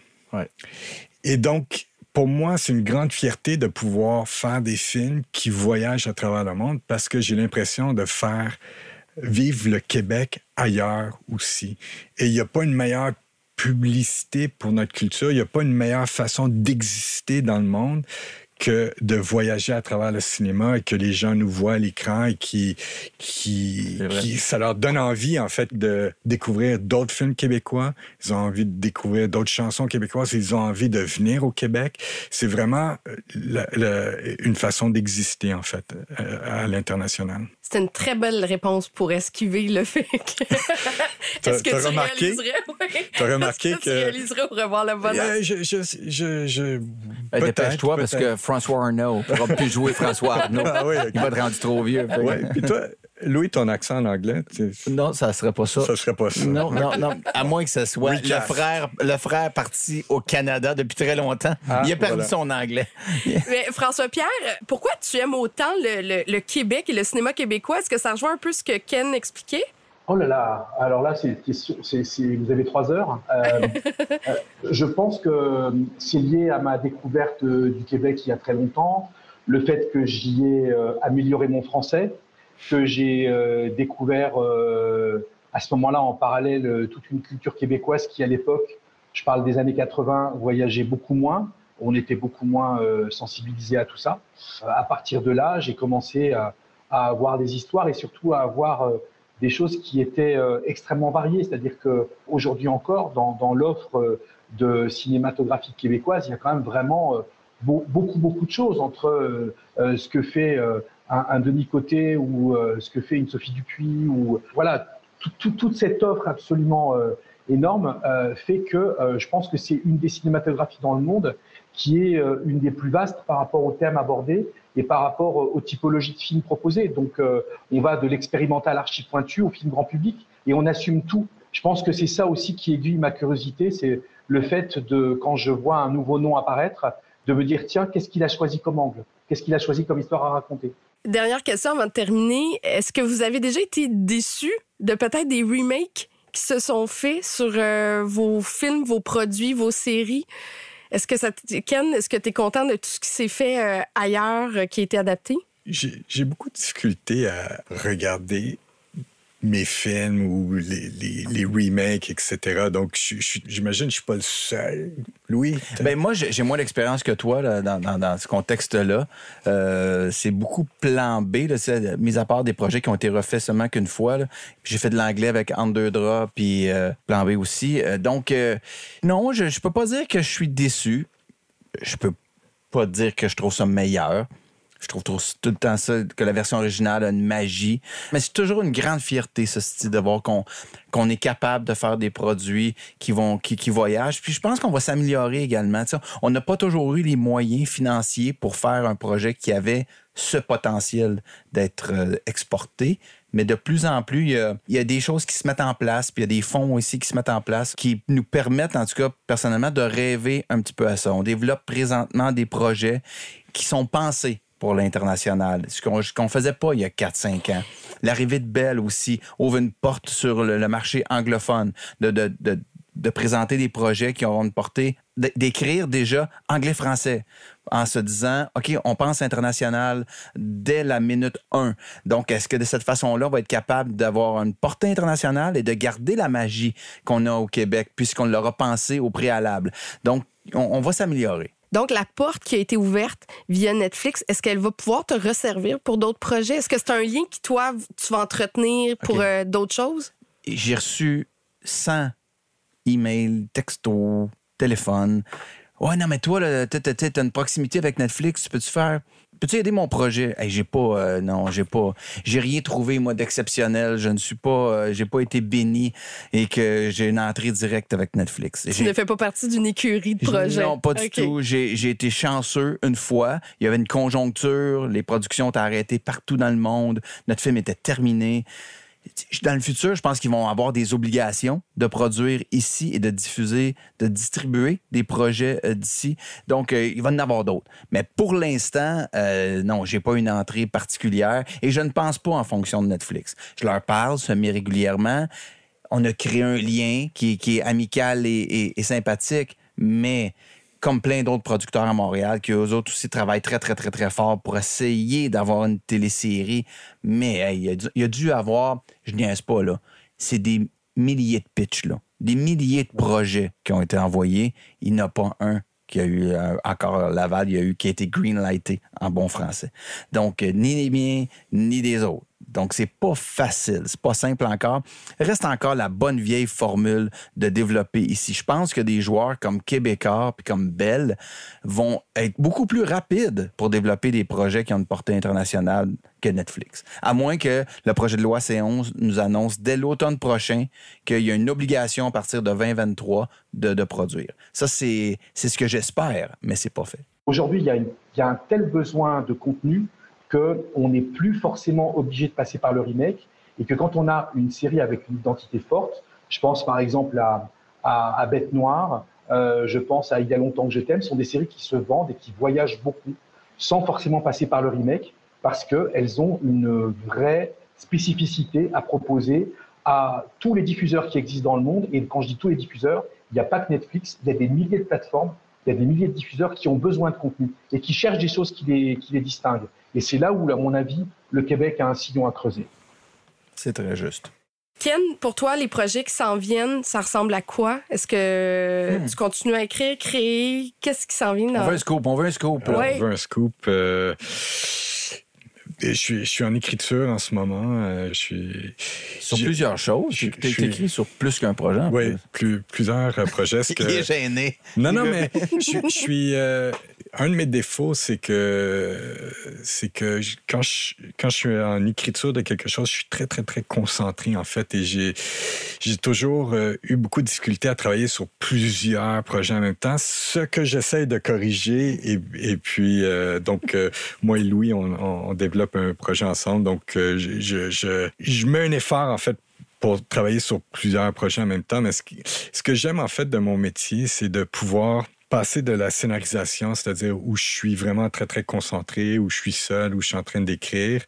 Et donc, pour moi, c'est une grande fierté de pouvoir faire des films qui voyagent à travers le monde parce que j'ai l'impression de faire vivre le Québec ailleurs aussi. Et il n'y a pas une meilleure publicité pour notre culture, il n'y a pas une meilleure façon d'exister dans le monde que de voyager à travers le cinéma et que les gens nous voient à l'écran et qui, qui, qui- ça leur donne envie, en fait, de découvrir d'autres films québécois. Ils ont envie de découvrir d'autres chansons québécoises. Ils ont envie de venir au Québec. C'est vraiment euh, une façon d'exister, en fait, euh, à l'international. C'était une très belle réponse pour esquiver le fait que. T'as- Est-ce que tu remarqué? réaliserais? ouais. T'as remarqué que, tu que- réaliserais au revoir le bonheur? Euh, je, je, je, je- Ben, peut-être, Dépêche-toi parce que François Arnaud ne pourra plus jouer François Arnaud. Ah oui. Il va être rendu trop vieux. Ouais. Puis toi, Louis, ton accent en anglais? Non, ça serait pas ça. Ça serait pas ça. Non, non, non. À moins que ce soit le frère, le frère parti au Canada depuis très longtemps. Ah, il a perdu voilà. son anglais. Mais François-Pierre, pourquoi tu aimes autant le, le- le Québec et le cinéma québécois? Est-ce que ça rejoint un peu ce que Ken expliquait? Oh là là, alors là, c'est vous avez trois heures. Euh, euh, je pense que c'est lié à ma découverte euh, du Québec il y a très longtemps, le fait que j'y ai euh, amélioré mon français, que j'ai euh, découvert euh, à ce moment-là en parallèle euh, toute une culture québécoise qui à l'époque, je parle des années 80, voyageait beaucoup moins. On était beaucoup moins euh, sensibilisé à tout ça. À partir de là, j'ai commencé à, avoir des histoires et surtout à avoir des choses qui étaient extrêmement variées. C'est-à-dire que aujourd'hui encore, dans, l'offre de cinématographie québécoise, il y a quand même vraiment beau- beaucoup, beaucoup de choses entre ce que fait un, un Denis Côté ou euh, ce que fait une Sophie Dupuis ou voilà, tout- tout- toute cette offre absolument euh, énorme euh, fait que je pense que c'est une des cinématographies dans le monde qui est une des plus vastes par rapport aux thèmes abordés et par rapport aux typologies de films proposés. Donc, on va de l'expérimental archi pointu au film grand public et on assume tout. Je pense que c'est ça aussi qui aiguille ma curiosité, c'est le fait de, quand je vois un nouveau nom apparaître, de me dire, tiens, qu'est-ce qu'il a choisi comme angle? Qu'est-ce qu'il a choisi comme histoire à raconter? Dernière question avant de terminer. Est-ce que vous avez déjà été déçu de peut-être des remakes qui se sont faits sur euh, vos films, vos produits, vos séries? Est-ce que ça, Ken, est-ce que tu es content de tout ce qui s'est fait euh, ailleurs, euh, qui a été adapté? J'ai beaucoup de difficulté à regarder mes films ou les, les- les remakes, etc. Donc, j'imagine que je suis pas le seul. Louis? Ben moi, j'ai moins d'expérience que toi là, dans, dans- ce contexte-là. Euh, c'est beaucoup plan B, là, mis à part des projets qui ont été refaits seulement qu'une fois. J'ai fait de l'anglais avec Under puis euh, plan B aussi. Euh, donc, non, je, je peux pas dire que je suis déçu. Je peux pas dire que je trouve ça meilleur. Je trouve tout, le temps ça, que la version originale a une magie. Mais c'est toujours une grande fierté, ce style, de voir qu'on est capable de faire des produits qui vont qui, qui voyagent. Puis je pense qu'on va s'améliorer également. On n'a pas toujours eu les moyens financiers pour faire un projet qui avait ce potentiel d'être euh, exporté. Mais de plus en plus, il y a des choses qui se mettent en place, puis il y a des fonds aussi qui se mettent en place qui nous permettent, en tout cas, personnellement, de rêver un petit peu à ça. On développe présentement des projets qui sont pensés pour l'international, ce qu'on qu'on faisait pas il y a 4-5 ans. L'arrivée de Bell aussi ouvre une porte sur le, marché anglophone, de, de, de, présenter des projets qui auront une portée, d'écrire déjà anglais-français en se disant, OK, on pense international dès la minute 1. Donc, est-ce que de cette façon-là, on va être capable d'avoir une portée internationale et de garder la magie qu'on a au Québec, puisqu'on l'aura pensé au préalable? Donc, on, on va s'améliorer. Donc, la porte qui a été ouverte via Netflix, est-ce qu'elle va pouvoir te resservir pour d'autres projets? Est-ce que c'est un lien qui, toi, tu vas entretenir pour euh, d'autres choses? j'ai reçu 100 emails, textos, téléphones. Ouais, non, mais toi, t'as, t'as une proximité avec Netflix, peux-tu faire. Peux-tu aider mon projet? Hey, j'ai pas. euh, non, j'ai pas. J'ai rien trouvé, moi, d'exceptionnel. Je ne suis pas. euh, j'ai pas été béni et que j'ai une entrée directe avec Netflix. Tu ne fais pas partie d'une écurie de projets. non, pas du tout. J'ai j'ai été chanceux une fois. Il y avait une conjoncture. Les productions étaient arrêtées partout dans le monde. Notre film était terminé. Dans le futur, je pense qu'ils vont avoir des obligations de produire ici et de diffuser, de distribuer des projets euh, d'ici. Donc, euh, il va en avoir d'autres. Mais pour l'instant, euh, non, j'ai pas une entrée particulière et je ne pense pas en fonction de Netflix. Je leur parle semi-régulièrement on a créé un lien qui, est- amical et- et sympathique, mais comme plein d'autres producteurs à Montréal, qui eux autres aussi travaillent très, très, très, très fort pour essayer d'avoir une télésérie. Mais hey, il a dû- a dû avoir, je niaise pas, là, c'est des milliers de pitchs, là, des milliers de projets qui ont été envoyés. Il n'y en a pas un qui a eu euh, encore l'aval, il y a eu qui a été greenlighté en bon français. Donc, euh, ni les miens, ni des autres. Donc, c'est pas facile, c'est pas simple encore. Reste encore la bonne vieille formule de développer ici. Je pense que des joueurs comme Québécois puis comme Bell vont être beaucoup plus rapides pour développer des projets qui ont une portée internationale que Netflix. À moins que le projet de loi C11 nous annonce dès l'automne prochain qu'il y a une obligation à partir de 2023 de, de produire. Ça, c'est ce que j'espère, mais c'est pas fait. Aujourd'hui, il y, a une- il y a un tel besoin de contenu qu'on n'est plus forcément obligé de passer par le remake et que quand on a une série avec une identité forte, je pense par exemple à, à, Bête Noire, euh, je pense à Il y a longtemps que je t'aime, sont des séries qui se vendent et qui voyagent beaucoup sans forcément passer par le remake parce qu'elles ont une vraie spécificité à proposer à tous les diffuseurs qui existent dans le monde. Et quand je dis tous les diffuseurs, il n'y a pas que Netflix, il y a des milliers de plateformes, il y a des milliers de diffuseurs qui ont besoin de contenu et qui cherchent des choses qui les, qui les distinguent. Et c'est là où, à mon avis, le Québec a un sillon à creuser. C'est très juste. Ken, pour toi, les projets qui s'en viennent, ça ressemble à quoi? Est-ce que hmm. tu continues à écrire, créer? Qu'est-ce qui s'en vient? On veut un scoop, on veut un scoop. On veut un scoop. Euh, je suis, je suis en écriture en ce moment. Euh, je suis sur plusieurs choses. Tu es écrit sur plus qu'un projet. Oui, plus, plusieurs euh, projets. Que... Il est gêné. Non, non, mais je, je suis. Euh, un de mes défauts, c'est que c'est que quand je, quand je suis en écriture de quelque chose, je suis très, très, très concentré, en fait. Et j'ai, j'ai toujours eu beaucoup de difficultés à travailler sur plusieurs projets en même temps, ce que j'essaie de corriger. Et, et puis, donc, moi et Louis, on, développe un projet ensemble. Donc, euh, je, je, je, mets un effort, en fait, pour travailler sur plusieurs projets en même temps. Mais ce que j'aime, en fait, de mon métier, c'est de pouvoir passer de la scénarisation, c'est-à-dire où je suis vraiment très, très concentré, où je suis seul, où je suis en train d'écrire,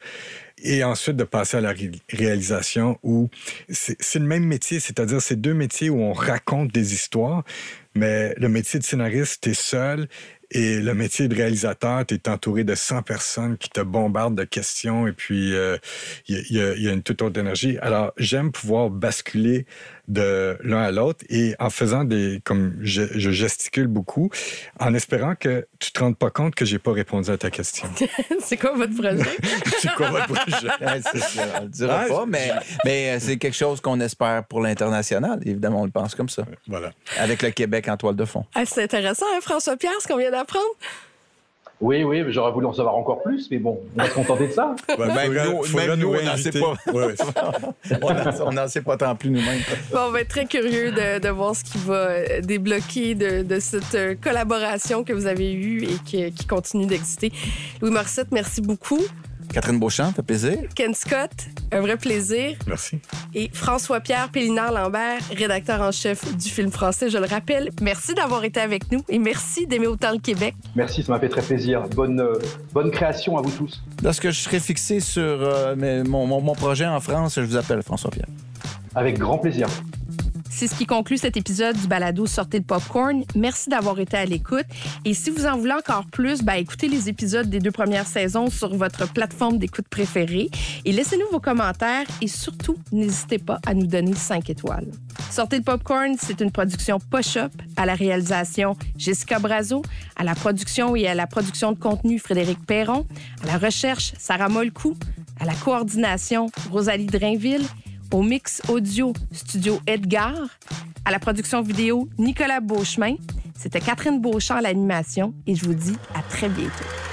et ensuite de passer à la réalisation où c'est le même métier, c'est-à-dire c'est deux métiers où on raconte des histoires, mais le métier de scénariste, tu es seul et le métier de réalisateur, tu es entouré de 100 personnes qui te bombardent de questions et puis il euh, y, y, a une toute autre énergie. Alors, j'aime pouvoir basculer de l'un à l'autre et en faisant des, comme je, je, gesticule beaucoup, en espérant que tu te rendes pas compte que j'ai pas répondu à ta question. c'est quoi votre projet? c'est quoi votre projet? on le dira pas, mais, mais euh, c'est quelque chose qu'on espère pour l'international. Évidemment, on le pense comme ça. Voilà. Avec le Québec en toile de fond. Ah, c'est intéressant, hein, François-Pierre, ce qu'on vient d'apprendre? Oui, oui, j'aurais voulu en savoir encore plus, mais bon, on va se contenter de ça. même nous, on n'en sait pas. on n'en sait pas tant plus nous-mêmes. on va être très curieux de, voir ce qui va euh, débloquer de, cette euh, collaboration que vous avez eue et qui, qui continue d'exister. Louis Morissette, merci beaucoup. Catherine Beauchamp, fait plaisir. Ken Scott, un vrai plaisir. Merci. Et François-Pierre Pélinard-Lambert, rédacteur en chef du film français, je le rappelle. Merci d'avoir été avec nous et merci d'aimer autant le Québec. Merci, ça m'a fait très plaisir. Bonne, euh, bonne création à vous tous. Lorsque je serai fixé sur euh, mon, mon projet en France, je vous appelle François-Pierre. Avec grand plaisir. C'est ce qui conclut cet épisode du balado Sortez le popcorn. Merci d'avoir été à l'écoute. Et si vous en voulez encore plus, ben, écoutez les épisodes des deux premières saisons sur votre plateforme d'écoute préférée et laissez-nous vos commentaires et surtout, n'hésitez pas à nous donner 5 étoiles. Sortez le popcorn, c'est une production Push-Up à la réalisation Jessica Brazo, à la production et à la production de contenu Frédéric Perron, à la recherche Sarah Molcou, à la coordination Rosalie Drainville au mix audio Studio Edgar, à la production vidéo Nicolas Beauchemin. C'était Catherine Beauchamp à l'animation et je vous dis à très bientôt.